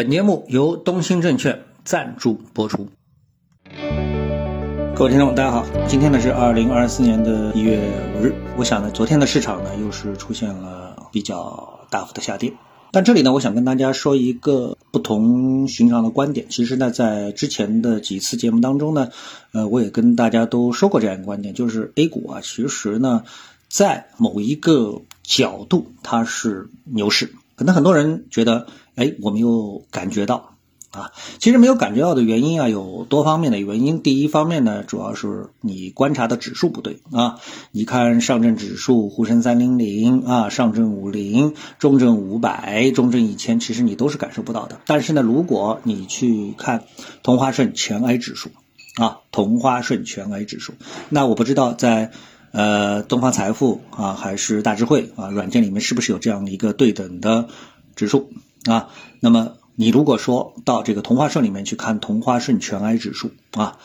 本节目由东兴证券赞助播出。各位听众，大家好，今天呢是二零二四年的一月五日。我想呢，昨天的市场呢又是出现了比较大幅的下跌。但这里呢，我想跟大家说一个不同寻常的观点。其实呢，在之前的几次节目当中呢，呃，我也跟大家都说过这样一个观点，就是 A 股啊，其实呢，在某一个角度它是牛市。可能很多人觉得，哎，我没有感觉到啊。其实没有感觉到的原因啊，有多方面的原因。第一方面呢，主要是你观察的指数不对啊。你看上证指数、沪深三零零啊、上证五零、中证五百、中证一千，其实你都是感受不到的。但是呢，如果你去看同花顺全 A 指数啊，同花顺全 A 指数，那我不知道在。呃，东方财富啊，还是大智慧啊，软件里面是不是有这样一个对等的指数啊？那么你如果说到这个同花顺里面去看同花顺全 A 指数啊，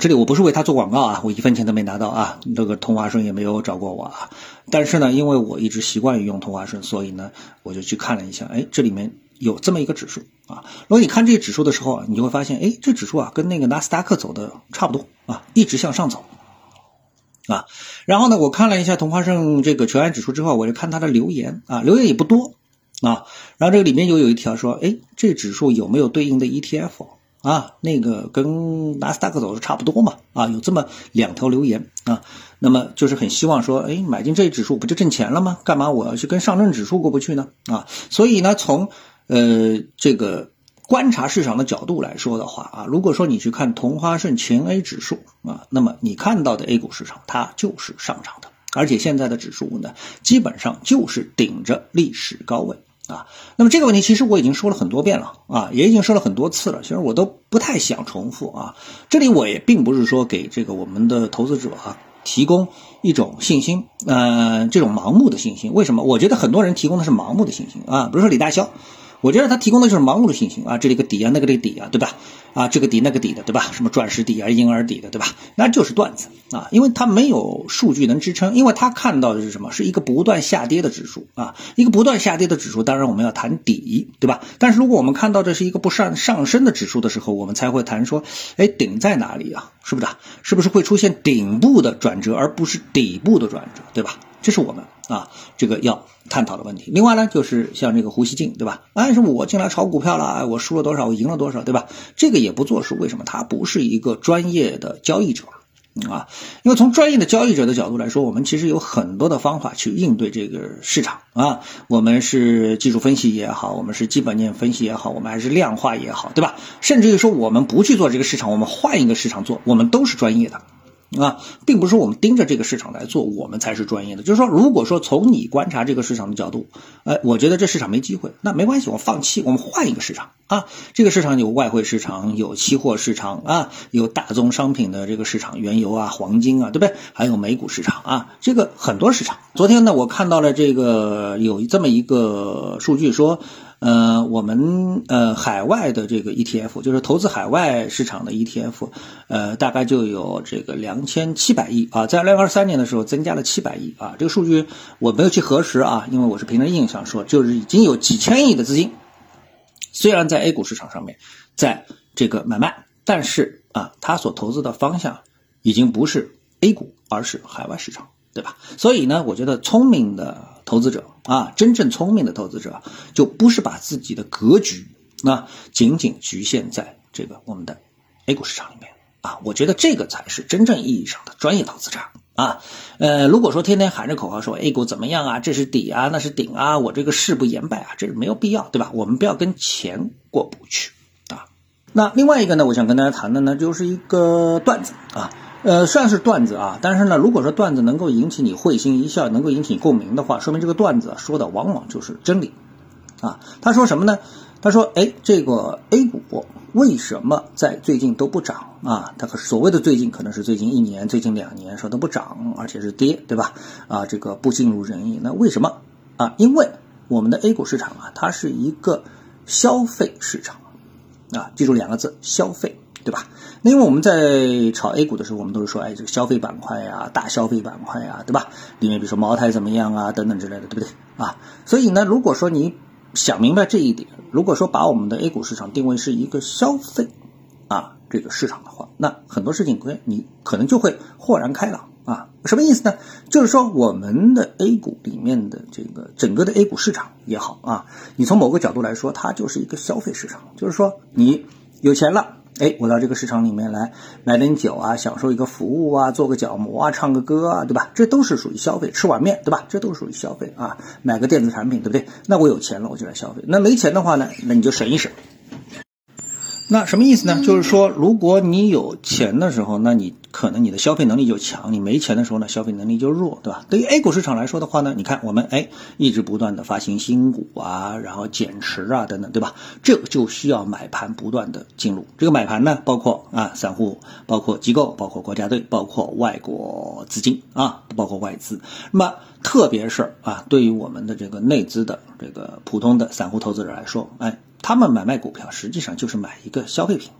这里我不是为他做广告啊，我一分钱都没拿到啊，这个同花顺也没有找过我啊。但是呢，因为我一直习惯于用同花顺，所以呢，我就去看了一下，哎，这里面有这么一个指数啊。如果你看这个指数的时候，你就会发现，哎，这指数啊跟那个纳斯达克走的差不多啊，一直向上走。啊，然后呢，我看了一下同花顺这个全安指数之后，我就看它的留言啊，留言也不多啊。然后这个里面就有一条说，哎，这指数有没有对应的 ETF 啊？那个跟纳斯达克走的差不多嘛啊，有这么两条留言啊。那么就是很希望说，哎，买进这一指数不就挣钱了吗？干嘛我要去跟上证指数过不去呢？啊，所以呢，从呃这个。观察市场的角度来说的话啊，如果说你去看同花顺全 A 指数啊，那么你看到的 A 股市场它就是上涨的，而且现在的指数呢，基本上就是顶着历史高位啊。那么这个问题其实我已经说了很多遍了啊，也已经说了很多次了，其实我都不太想重复啊。这里我也并不是说给这个我们的投资者啊提供一种信心，呃，这种盲目的信心。为什么？我觉得很多人提供的是盲目的信心啊，比如说李大霄。我觉得他提供的就是盲目的信心啊，这里个底啊，那个这个底啊，对吧？啊，这个底那个底的，对吧？什么钻石底啊，婴儿底的，对吧？那就是段子啊，因为他没有数据能支撑，因为他看到的是什么？是一个不断下跌的指数啊，一个不断下跌的指数，当然我们要谈底，对吧？但是如果我们看到这是一个不上上升的指数的时候，我们才会谈说，哎，顶在哪里啊？是不是？是不是会出现顶部的转折，而不是底部的转折，对吧？这是我们啊，这个要探讨的问题。另外呢，就是像这个胡锡进，对吧？哎，是我进来炒股票了，我输了多少，我赢了多少，对吧？这个也不作数，为什么？他不是一个专业的交易者啊。因为从专业的交易者的角度来说，我们其实有很多的方法去应对这个市场啊。我们是技术分析也好，我们是基本面分析也好，我们还是量化也好，对吧？甚至于说，我们不去做这个市场，我们换一个市场做，我们都是专业的。啊，并不是我们盯着这个市场来做，我们才是专业的。就是说，如果说从你观察这个市场的角度，哎，我觉得这市场没机会，那没关系，我放弃，我们换一个市场啊。这个市场有外汇市场，有期货市场啊，有大宗商品的这个市场，原油啊、黄金啊，对不对？还有美股市场啊，这个很多市场。昨天呢，我看到了这个有这么一个数据说。呃，我们呃海外的这个 ETF，就是投资海外市场的 ETF，呃，大概就有这个两千七百亿啊，在二零二三年的时候增加了七百亿啊，这个数据我没有去核实啊，因为我是凭着印象说，就是已经有几千亿的资金，虽然在 A 股市场上面在这个买卖，但是啊，他所投资的方向已经不是 A 股，而是海外市场。对吧？所以呢，我觉得聪明的投资者啊，真正聪明的投资者，就不是把自己的格局啊仅仅局限在这个我们的 A 股市场里面啊。我觉得这个才是真正意义上的专业投资者啊。呃，如果说天天喊着口号说 A 股怎么样啊，这是底啊，那是顶啊，我这个誓不言败啊，这是没有必要，对吧？我们不要跟钱过不去啊。那另外一个呢，我想跟大家谈的呢，就是一个段子啊。呃，算是段子啊，但是呢，如果说段子能够引起你会心一笑，能够引起共鸣的话，说明这个段子说的往往就是真理，啊，他说什么呢？他说，哎，这个 A 股为什么在最近都不涨啊？他可所谓的最近，可能是最近一年、最近两年说都不涨，而且是跌，对吧？啊，这个不尽如人意。那为什么啊？因为我们的 A 股市场啊，它是一个消费市场啊，记住两个字，消费。对吧？那因为我们在炒 A 股的时候，我们都是说，哎，这个消费板块呀，大消费板块呀，对吧？里面比如说茅台怎么样啊，等等之类的，对不对？啊，所以呢，如果说你想明白这一点，如果说把我们的 A 股市场定位是一个消费啊这个市场的话，那很多事情你可能就会豁然开朗啊。什么意思呢？就是说我们的 A 股里面的这个整个的 A 股市场也好啊，你从某个角度来说，它就是一个消费市场，就是说你有钱了。哎，我到这个市场里面来买点酒啊，享受一个服务啊，做个角膜啊，唱个歌啊，对吧？这都是属于消费，吃碗面，对吧？这都是属于消费啊，买个电子产品，对不对？那我有钱了，我就来消费。那没钱的话呢，那你就省一省。那什么意思呢？就是说，如果你有钱的时候，那你可能你的消费能力就强；你没钱的时候呢，消费能力就弱，对吧？对于 A 股市场来说的话呢，你看我们哎一直不断的发行新股啊，然后减持啊等等，对吧？这就需要买盘不断的进入。这个买盘呢，包括啊散户，包括机构，包括国家队，包括外国资金啊，包括外资。那么特别是啊，对于我们的这个内资的这个普通的散户投资者来说，哎。他们买卖股票实际上就是买一个消费品，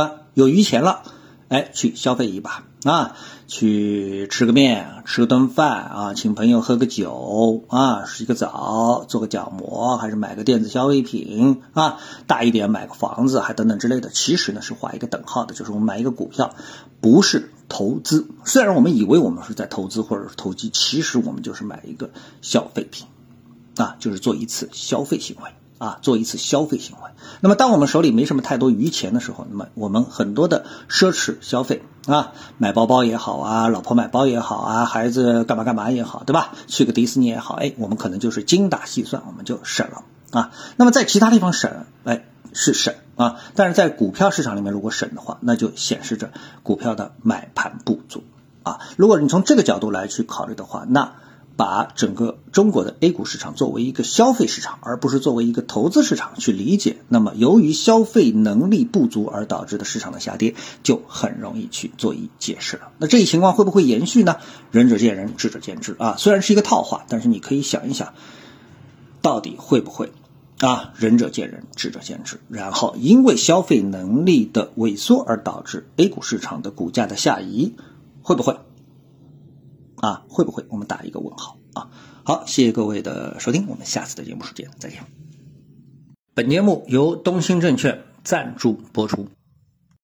啊，有余钱了，哎，去消费一把啊，去吃个面，吃个顿饭啊，请朋友喝个酒啊，洗个澡，做个角膜，还是买个电子消费品啊，大一点买个房子，还等等之类的。其实呢是画一个等号的，就是我们买一个股票不是投资，虽然我们以为我们是在投资或者是投机，其实我们就是买一个消费品，啊，就是做一次消费行为。啊，做一次消费行为。那么，当我们手里没什么太多余钱的时候，那么我们很多的奢侈消费啊，买包包也好啊，老婆买包也好啊，孩子干嘛干嘛也好，对吧？去个迪士尼也好，哎，我们可能就是精打细算，我们就省了啊。那么在其他地方省，哎，是省啊，但是在股票市场里面如果省的话，那就显示着股票的买盘不足啊。如果你从这个角度来去考虑的话，那。把整个中国的 A 股市场作为一个消费市场，而不是作为一个投资市场去理解，那么由于消费能力不足而导致的市场的下跌，就很容易去做一解释了。那这一情况会不会延续呢？仁者见仁，智者见智啊。虽然是一个套话，但是你可以想一想，到底会不会啊？仁者见仁，智者见智，然后因为消费能力的萎缩而导致 A 股市场的股价的下移，会不会？啊，会不会？我们打一个问号啊！好，谢谢各位的收听，我们下次的节目时间再见。本节目由东兴证券赞助播出。